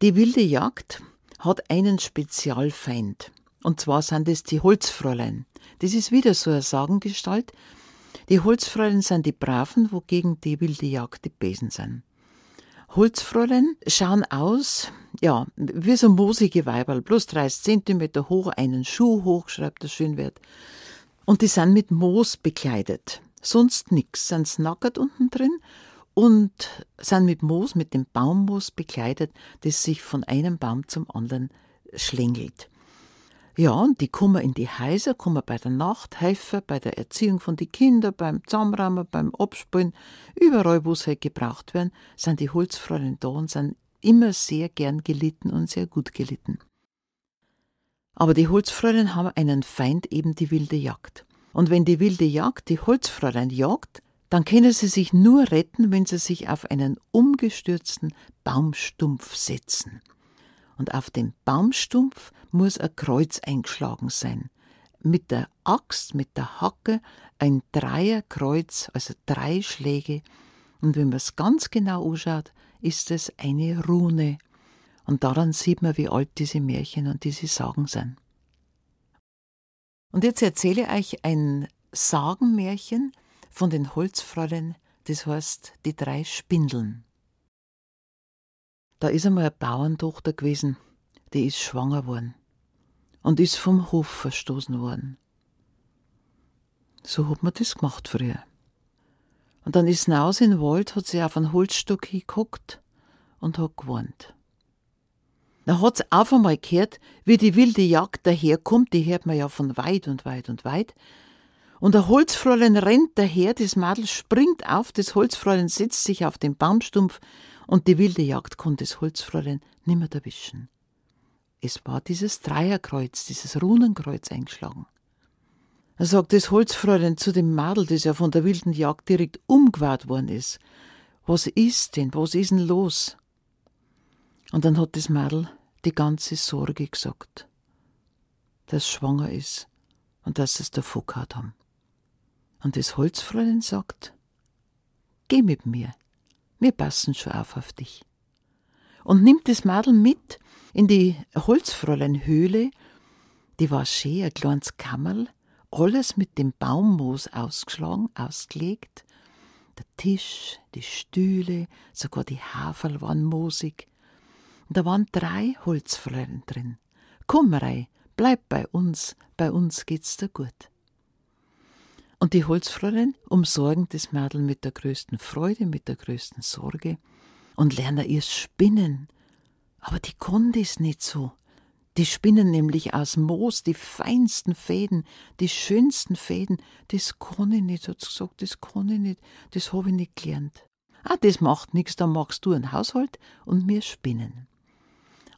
Die wilde Jagd hat einen Spezialfeind. Und zwar sind es die Holzfräulein. Das ist wieder so eine Sagengestalt. Die Holzfräulein sind die Braven, wogegen die wilde Jagd die Besen sind. Holzfräulein schauen aus, ja, wie so moosige Weiberl, bloß 30 Zentimeter hoch, einen Schuh hoch, schreibt der Schönwert. Und die sind mit Moos bekleidet. Sonst nix, sind nackert unten drin und sind mit Moos, mit dem Baummoos bekleidet, das sich von einem Baum zum anderen schlängelt. Ja, und die kommen in die Häuser, kommen bei der Nacht helfen, bei der Erziehung von den Kindern, beim Zusammenräumen, beim Abspielen, überall, wo sie halt gebraucht werden, sind die Holzfräulein da und sind immer sehr gern gelitten und sehr gut gelitten. Aber die Holzfräulein haben einen Feind, eben die wilde Jagd. Und wenn die wilde Jagd die Holzfräulein jagt, dann können sie sich nur retten, wenn sie sich auf einen umgestürzten Baumstumpf setzen. Und auf dem Baumstumpf muss ein Kreuz eingeschlagen sein. Mit der Axt, mit der Hacke ein Dreierkreuz, also drei Schläge. Und wenn man es ganz genau anschaut, ist es eine Rune. Und daran sieht man, wie alt diese Märchen und diese Sagen sind. Und jetzt erzähle ich euch ein Sagenmärchen, von den Holzfräulein, das heißt die drei Spindeln. Da ist einmal eine Bauerntochter gewesen, die ist schwanger worden und ist vom Hof verstoßen worden. So hat man das gemacht früher. Und dann ist sie raus in den Wald, hat sie auf einen Holzstock hingeguckt und hat gewarnt. Da hat sie auf einmal gehört, wie die wilde Jagd daherkommt, die hört man ja von weit und weit und weit, und der Holzfräulein rennt daher, das Madel springt auf, das Holzfräulein setzt sich auf den Baumstumpf und die wilde Jagd konnte das Holzfräulein nimmer erwischen. Es war dieses Dreierkreuz, dieses Runenkreuz eingeschlagen. Er sagt das Holzfräulein zu dem Madel, das ja von der wilden Jagd direkt umgewahrt worden ist. Was ist denn? Was ist denn los? Und dann hat das Madel die ganze Sorge gesagt, dass schwanger ist und dass es davor gehabt haben. Und das Holzfräulein sagt, Geh mit mir, wir passen schon auf auf dich. Und nimmt das Madel mit in die Holzfräulein-Höhle, die war schön, ein kleines Kammerl, alles mit dem Baummoos ausgeschlagen, ausgelegt. Der Tisch, die Stühle, sogar die Haferl waren moosig. Und da waren drei Holzfräulein drin. Komm rein, bleib bei uns, bei uns geht's dir gut. Und die Holzfräulein umsorgen das Mädel mit der größten Freude, mit der größten Sorge und lernen ihr Spinnen. Aber die konnte es nicht so. Die spinnen nämlich aus Moos die feinsten Fäden, die schönsten Fäden. Das kann ich nicht, hat sie gesagt, das kann ich nicht, das habe ich nicht gelernt. Ah, das macht nichts, dann machst du einen Haushalt und mir spinnen.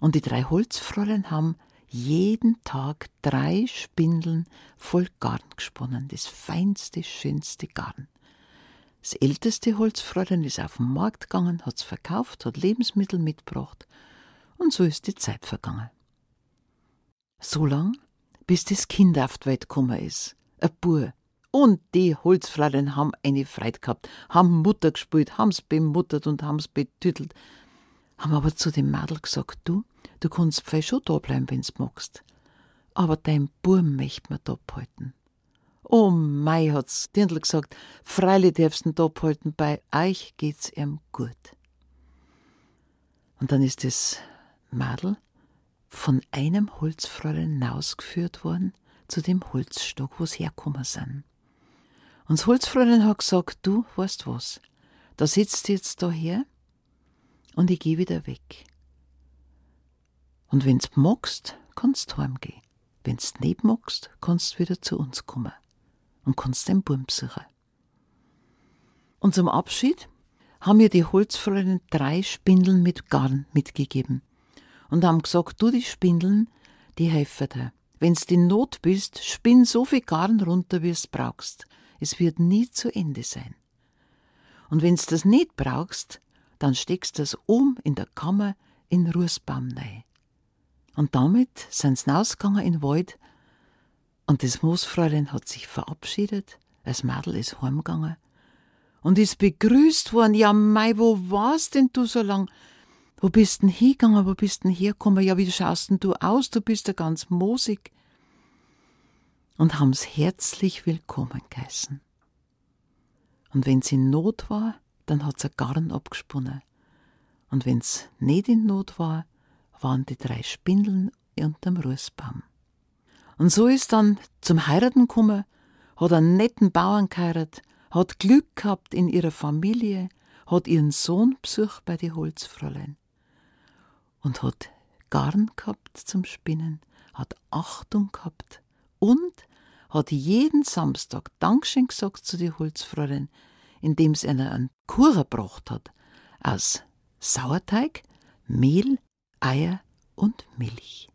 Und die drei Holzfräulein haben jeden Tag drei Spindeln voll Garn gesponnen, das feinste, schönste Garn. Das älteste Holzfräulein ist auf den Markt gegangen, hat's verkauft, hat Lebensmittel mitgebracht und so ist die Zeit vergangen. So lang, bis das Kind auf die Welt gekommen ist, ein Bur. Und die Holzfräulein haben eine Freude gehabt, haben Mutter gespielt, haben's bemuttert und haben's betüttelt, haben aber zu dem Mädel gesagt, du, Du kannst vielleicht schon da bleiben, wenn's magst. Aber dein Burm möcht mir da behalten. Oh mei, hat's Dirndl gesagt, freilich darfst du da behalten, bei euch geht's ihm gut. Und dann ist das Madel von einem Holzfräulein hinausgeführt worden zu dem Holzstock, wo's herkommen sind. Und das Holzfräulein hat gesagt, du weißt was, da sitzt jetzt da her und ich geh wieder weg. Und wenn's magst, kannst heimgehen. Wenn's nicht magst, kannst wieder zu uns kommen und kannst den Burm suchen. Und zum Abschied haben mir die Holzfräulein drei Spindeln mit Garn mitgegeben und haben gesagt, du die Spindeln, die helfen dir. Wenn's in Not bist, spinn so viel Garn runter, wie es brauchst. Es wird nie zu Ende sein. Und wenn's das nicht brauchst, dann steckst das oben in der Kammer in Rußbaum rein. Und damit sind sie rausgegangen in den Wald und das Moosfräulein hat sich verabschiedet, das Mädel ist heimgegangen und ist begrüßt worden. Ja, Mai, wo warst denn du so lang? Wo bist denn hingegangen, wo bist denn hergekommen? Ja, wie schaust denn du aus? Du bist ja ganz mosig. Und haben's herzlich willkommen geheißen. Und wenn's in Not war, dann hat's ein Garn abgesponnen. Und wenn's nicht in Not war, waren die drei Spindeln unterm Rußbaum. Und so ist dann zum Heiraten gekommen, hat einen netten Bauern geheiratet, hat Glück gehabt in ihrer Familie, hat ihren Sohn besucht bei die Holzfräulein und hat Garn gehabt zum Spinnen, hat Achtung gehabt und hat jeden Samstag Dankeschön gesagt zu die Holzfräulein, indem sie einen Kuchen gebracht hat aus Sauerteig, Mehl, Eier und Milch.